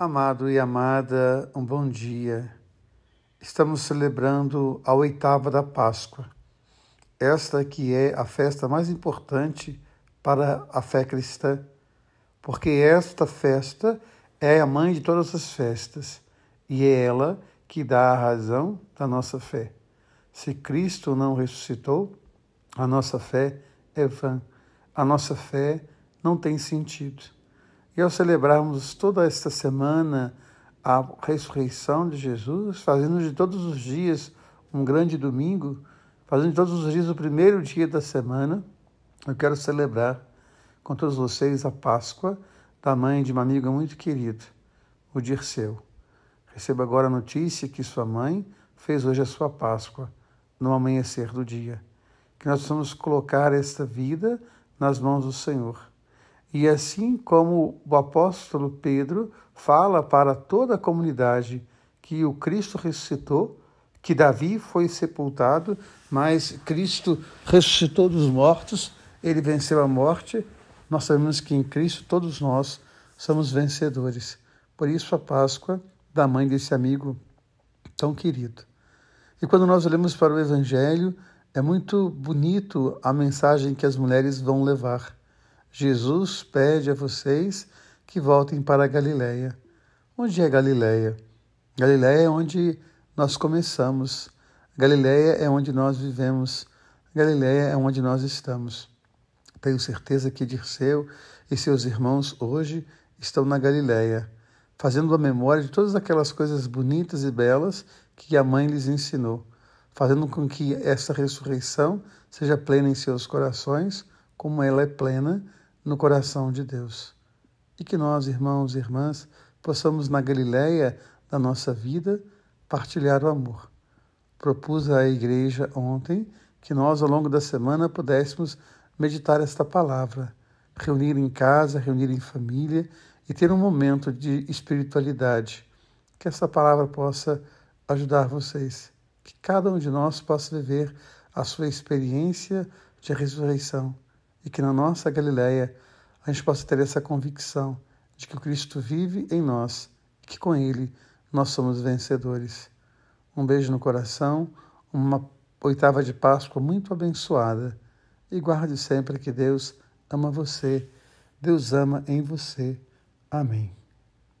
Amado e amada, um bom dia. Estamos celebrando a oitava da Páscoa. Esta que é a festa mais importante para a fé cristã, porque esta festa é a mãe de todas as festas e é ela que dá a razão da nossa fé. Se Cristo não ressuscitou, a nossa fé é vã, a nossa fé não tem sentido. E ao celebrarmos toda esta semana a ressurreição de Jesus, fazendo de todos os dias um grande domingo, fazendo de todos os dias o primeiro dia da semana, eu quero celebrar com todos vocês a Páscoa da mãe de uma amiga muito querida, o Dirceu. Receba agora a notícia que sua mãe fez hoje a sua Páscoa, no amanhecer do dia. Que nós possamos colocar esta vida nas mãos do Senhor e assim como o apóstolo Pedro fala para toda a comunidade que o Cristo ressuscitou, que Davi foi sepultado, mas Cristo ressuscitou dos mortos, ele venceu a morte. Nós sabemos que em Cristo todos nós somos vencedores. Por isso a Páscoa da mãe desse amigo tão querido. E quando nós olhamos para o Evangelho, é muito bonito a mensagem que as mulheres vão levar. Jesus pede a vocês que voltem para a Galiléia. Onde é Galiléia? Galiléia é onde nós começamos. Galiléia é onde nós vivemos. Galiléia é onde nós estamos. Tenho certeza que Dirceu e seus irmãos hoje estão na Galiléia, fazendo a memória de todas aquelas coisas bonitas e belas que a mãe lhes ensinou, fazendo com que essa ressurreição seja plena em seus corações, como ela é plena no coração de Deus. E que nós, irmãos e irmãs, possamos na Galileia da nossa vida partilhar o amor. Propus à igreja ontem que nós, ao longo da semana, pudéssemos meditar esta palavra, reunir em casa, reunir em família e ter um momento de espiritualidade. Que essa palavra possa ajudar vocês, que cada um de nós possa viver a sua experiência de ressurreição e que na nossa Galileia a gente possa ter essa convicção de que o Cristo vive em nós e que com Ele nós somos vencedores. Um beijo no coração, uma oitava de Páscoa muito abençoada e guarde sempre que Deus ama você, Deus ama em você. Amém.